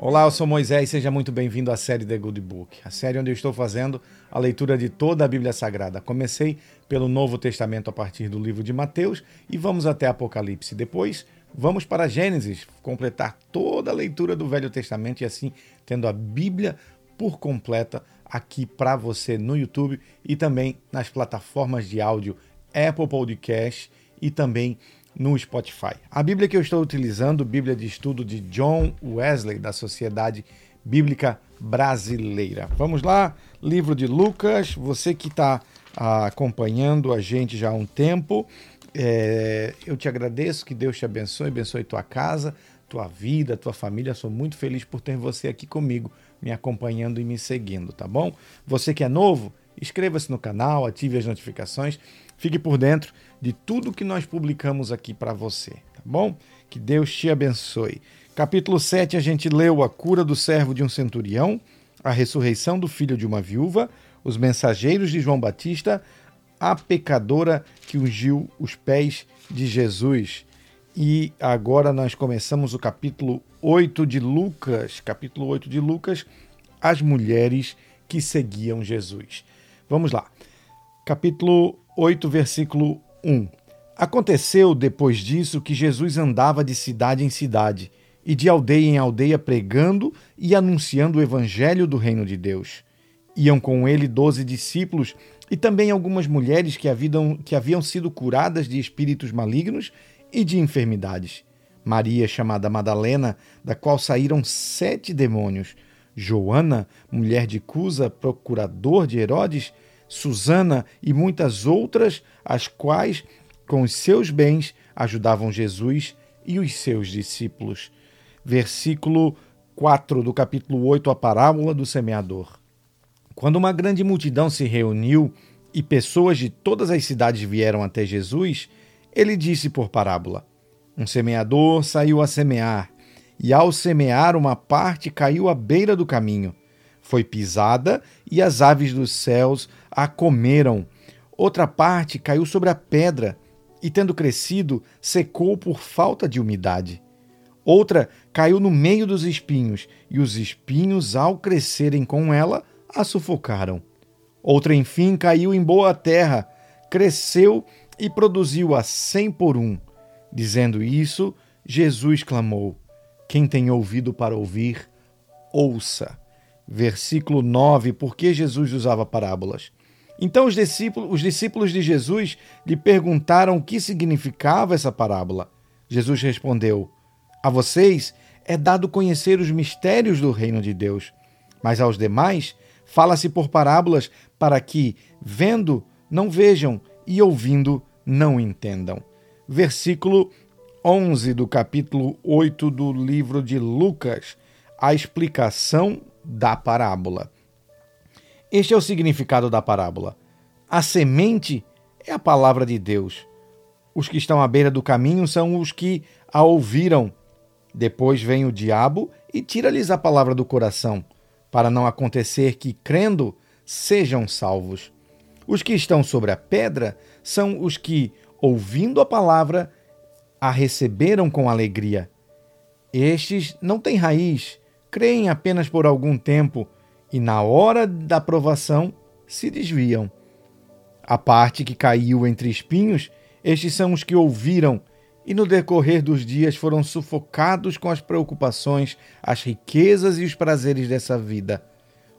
Olá, eu sou Moisés e seja muito bem-vindo à série The Good Book, a série onde eu estou fazendo a leitura de toda a Bíblia Sagrada. Comecei pelo Novo Testamento a partir do livro de Mateus e vamos até Apocalipse. Depois, vamos para Gênesis, completar toda a leitura do Velho Testamento e assim tendo a Bíblia por completa aqui para você no YouTube e também nas plataformas de áudio Apple Podcast e também no Spotify. A Bíblia que eu estou utilizando, Bíblia de estudo de John Wesley, da Sociedade Bíblica Brasileira. Vamos lá, livro de Lucas. Você que está ah, acompanhando a gente já há um tempo, é, eu te agradeço, que Deus te abençoe, abençoe tua casa, tua vida, tua família. Sou muito feliz por ter você aqui comigo, me acompanhando e me seguindo, tá bom? Você que é novo, inscreva-se no canal, ative as notificações, fique por dentro de tudo que nós publicamos aqui para você, tá bom? Que Deus te abençoe. Capítulo 7, a gente leu a cura do servo de um centurião, a ressurreição do filho de uma viúva, os mensageiros de João Batista, a pecadora que ungiu os pés de Jesus. E agora nós começamos o capítulo 8 de Lucas, capítulo 8 de Lucas, as mulheres que seguiam Jesus. Vamos lá. Capítulo 8, versículo 1. Aconteceu depois disso que Jesus andava de cidade em cidade e de aldeia em aldeia pregando e anunciando o evangelho do reino de Deus. Iam com ele doze discípulos e também algumas mulheres que haviam, que haviam sido curadas de espíritos malignos e de enfermidades. Maria, chamada Madalena, da qual saíram sete demônios. Joana, mulher de Cusa, procurador de Herodes, Susana e muitas outras, as quais, com os seus bens, ajudavam Jesus e os seus discípulos. Versículo 4 do capítulo 8, a parábola do semeador. Quando uma grande multidão se reuniu e pessoas de todas as cidades vieram até Jesus, ele disse por parábola: Um semeador saiu a semear, e ao semear, uma parte caiu à beira do caminho. Foi pisada e as aves dos céus a comeram. Outra parte caiu sobre a pedra e, tendo crescido, secou por falta de umidade. Outra caiu no meio dos espinhos, e os espinhos, ao crescerem com ela, a sufocaram. Outra, enfim, caiu em boa terra, cresceu e produziu a cem por um. Dizendo isso, Jesus clamou: Quem tem ouvido para ouvir, ouça. Versículo 9: Por que Jesus usava parábolas? Então os discípulos, os discípulos de Jesus lhe perguntaram o que significava essa parábola. Jesus respondeu: A vocês é dado conhecer os mistérios do reino de Deus, mas aos demais fala-se por parábolas para que, vendo, não vejam e ouvindo, não entendam. Versículo 11 do capítulo 8 do livro de Lucas, a explicação da parábola. Este é o significado da parábola. A semente é a palavra de Deus. Os que estão à beira do caminho são os que a ouviram. Depois vem o diabo e tira-lhes a palavra do coração, para não acontecer que, crendo, sejam salvos. Os que estão sobre a pedra são os que, ouvindo a palavra, a receberam com alegria. Estes não têm raiz, creem apenas por algum tempo e na hora da provação se desviam. A parte que caiu entre espinhos, estes são os que ouviram e no decorrer dos dias foram sufocados com as preocupações, as riquezas e os prazeres dessa vida.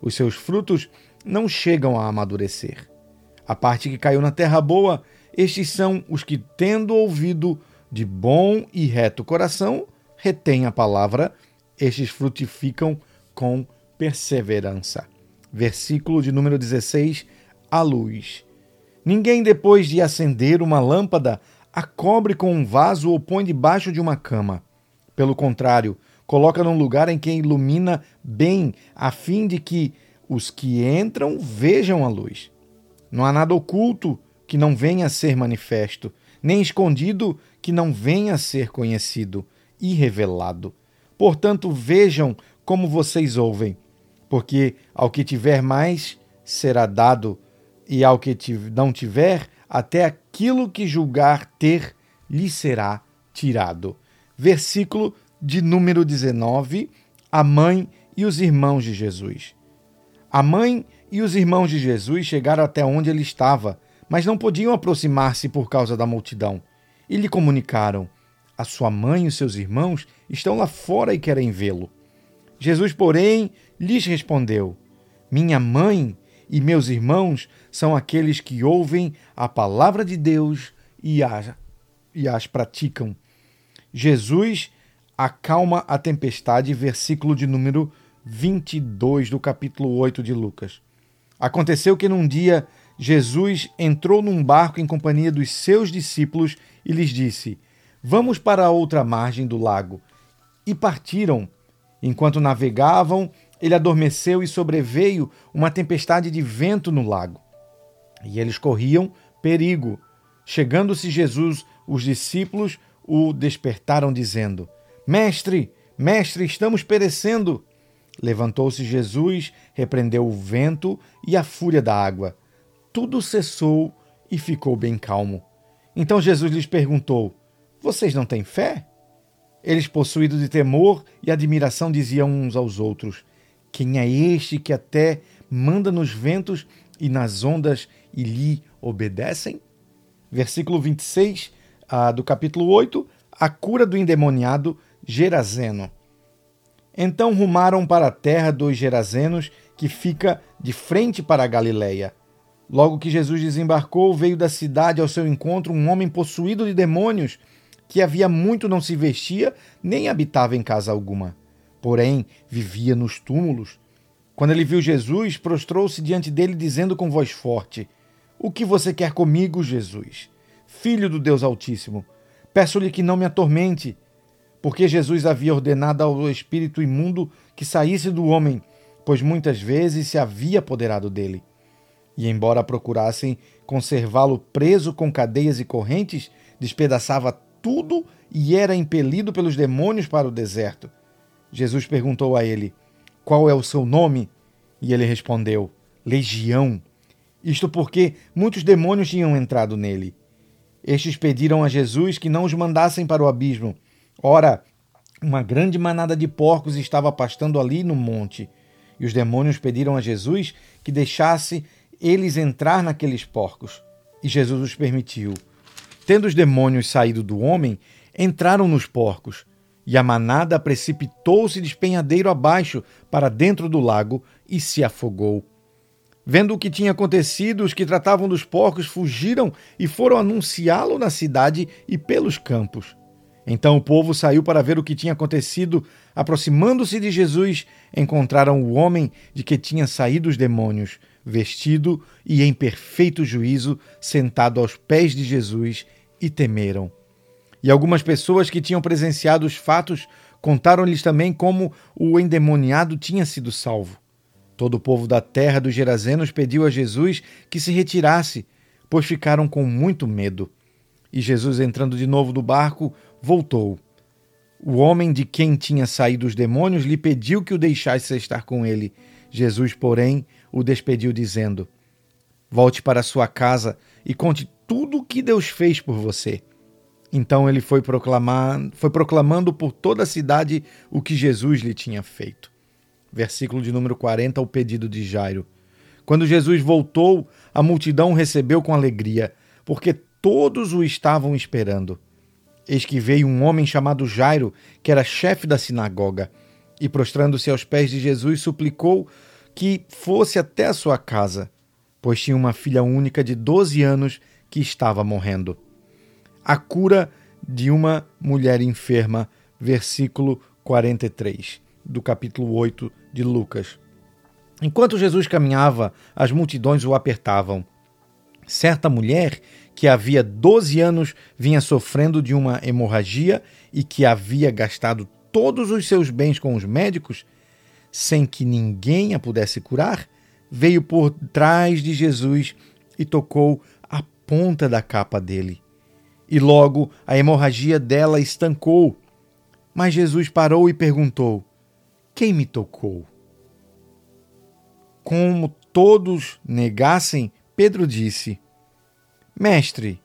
Os seus frutos não chegam a amadurecer. A parte que caiu na terra boa, estes são os que, tendo ouvido de bom e reto coração, retêm a palavra, estes frutificam com perseverança. Versículo de número 16: A luz. Ninguém, depois de acender uma lâmpada, a cobre com um vaso ou põe debaixo de uma cama. Pelo contrário, coloca num lugar em que ilumina bem, a fim de que os que entram vejam a luz. Não há nada oculto que não venha a ser manifesto, nem escondido que não venha a ser conhecido e revelado. Portanto, vejam como vocês ouvem porque ao que tiver mais será dado, e ao que não tiver, até aquilo que julgar ter lhe será tirado. Versículo de número 19, a mãe e os irmãos de Jesus. A mãe e os irmãos de Jesus chegaram até onde ele estava, mas não podiam aproximar-se por causa da multidão. E lhe comunicaram: A sua mãe e os seus irmãos estão lá fora e querem vê-lo. Jesus, porém, lhes respondeu: Minha mãe e meus irmãos são aqueles que ouvem a palavra de Deus e as, e as praticam. Jesus acalma a tempestade, versículo de número 22 do capítulo 8 de Lucas. Aconteceu que num dia Jesus entrou num barco em companhia dos seus discípulos e lhes disse: Vamos para a outra margem do lago. E partiram. Enquanto navegavam, ele adormeceu e sobreveio uma tempestade de vento no lago. E eles corriam perigo. Chegando-se Jesus, os discípulos o despertaram, dizendo: Mestre, mestre, estamos perecendo. Levantou-se Jesus, repreendeu o vento e a fúria da água. Tudo cessou e ficou bem calmo. Então Jesus lhes perguntou: Vocês não têm fé? Eles, possuídos de temor e admiração, diziam uns aos outros: Quem é este que até manda nos ventos e nas ondas e lhe obedecem? Versículo 26 ah, do capítulo 8: A cura do endemoniado Gerazeno. Então rumaram para a terra dos Gerazenos, que fica de frente para a Galileia. Logo que Jesus desembarcou, veio da cidade ao seu encontro um homem possuído de demônios, que havia muito não se vestia, nem habitava em casa alguma. Porém, vivia nos túmulos. Quando ele viu Jesus, prostrou-se diante dele, dizendo com voz forte: O que você quer comigo, Jesus? Filho do Deus Altíssimo, peço-lhe que não me atormente porque Jesus havia ordenado ao espírito imundo que saísse do homem, pois muitas vezes se havia apoderado dele. E embora procurassem conservá-lo preso com cadeias e correntes, despedaçava tudo e era impelido pelos demônios para o deserto. Jesus perguntou a ele: Qual é o seu nome? E ele respondeu: Legião. Isto porque muitos demônios tinham entrado nele. Estes pediram a Jesus que não os mandassem para o abismo Ora, uma grande manada de porcos estava pastando ali no monte, e os demônios pediram a Jesus que deixasse eles entrar naqueles porcos. E Jesus os permitiu. Tendo os demônios saído do homem, entraram nos porcos, e a manada precipitou-se despenhadeiro abaixo para dentro do lago e se afogou. Vendo o que tinha acontecido, os que tratavam dos porcos fugiram e foram anunciá-lo na cidade e pelos campos. Então o povo saiu para ver o que tinha acontecido. Aproximando-se de Jesus, encontraram o homem de que tinha saído os demônios, vestido e em perfeito juízo, sentado aos pés de Jesus, e temeram. E algumas pessoas que tinham presenciado os fatos contaram-lhes também como o endemoniado tinha sido salvo. Todo o povo da terra dos Gerazenos pediu a Jesus que se retirasse, pois ficaram com muito medo. E Jesus, entrando de novo no barco, voltou. O homem de quem tinha saído os demônios lhe pediu que o deixasse estar com ele. Jesus, porém, o despediu, dizendo: Volte para sua casa e conte tudo o que Deus fez por você. Então ele foi, proclamar, foi proclamando por toda a cidade o que Jesus lhe tinha feito. Versículo de número 40, o pedido de Jairo. Quando Jesus voltou, a multidão recebeu com alegria, porque todos o estavam esperando. Eis que veio um homem chamado Jairo, que era chefe da sinagoga, e prostrando-se aos pés de Jesus, suplicou que fosse até a sua casa, pois tinha uma filha única de 12 anos que estava morrendo. A cura de uma mulher enferma, versículo 43 do capítulo 8 de Lucas. Enquanto Jesus caminhava, as multidões o apertavam. Certa mulher que havia 12 anos vinha sofrendo de uma hemorragia e que havia gastado todos os seus bens com os médicos, sem que ninguém a pudesse curar, veio por trás de Jesus e tocou a ponta da capa dele. E logo a hemorragia dela estancou. Mas Jesus parou e perguntou: Quem me tocou? Como todos negassem, Pedro disse: Mestre,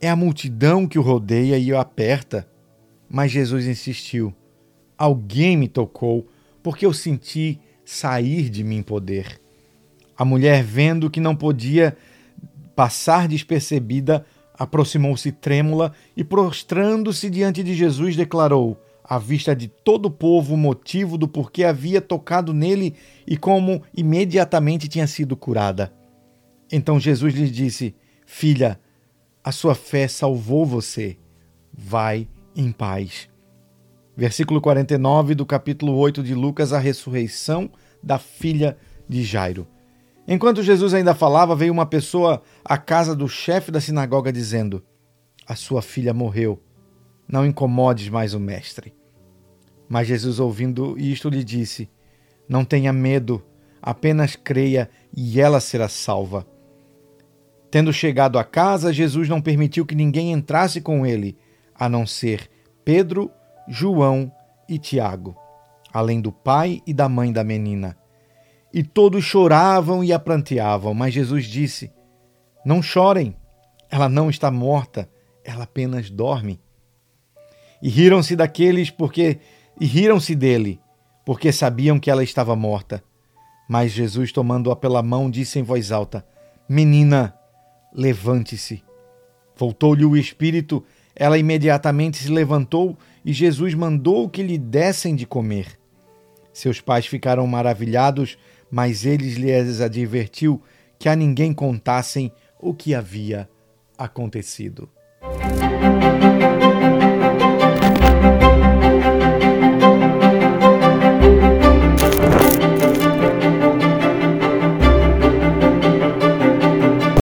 é a multidão que o rodeia e o aperta. Mas Jesus insistiu: Alguém me tocou, porque eu senti sair de mim poder. A mulher, vendo que não podia passar despercebida, aproximou-se trêmula e, prostrando-se diante de Jesus, declarou, à vista de todo o povo, o motivo do porquê havia tocado nele e como imediatamente tinha sido curada. Então Jesus lhe disse: Filha, a sua fé salvou você. Vai em paz. Versículo 49 do capítulo 8 de Lucas, a ressurreição da filha de Jairo. Enquanto Jesus ainda falava, veio uma pessoa à casa do chefe da sinagoga dizendo: A sua filha morreu. Não incomodes mais o mestre. Mas Jesus, ouvindo isto, lhe disse: Não tenha medo, apenas creia e ela será salva. Tendo chegado à casa, Jesus não permitiu que ninguém entrasse com ele, a não ser Pedro, João e Tiago, além do pai e da mãe da menina. E todos choravam e a pranteavam, mas Jesus disse: Não chorem, ela não está morta, ela apenas dorme. E riram-se daqueles porque e riram-se dele, porque sabiam que ela estava morta. Mas Jesus, tomando-a pela mão, disse em voz alta: Menina, levante-se. Voltou-lhe o espírito, ela imediatamente se levantou e Jesus mandou que lhe dessem de comer. Seus pais ficaram maravilhados mas eles lhes advertiu que a ninguém contassem o que havia acontecido.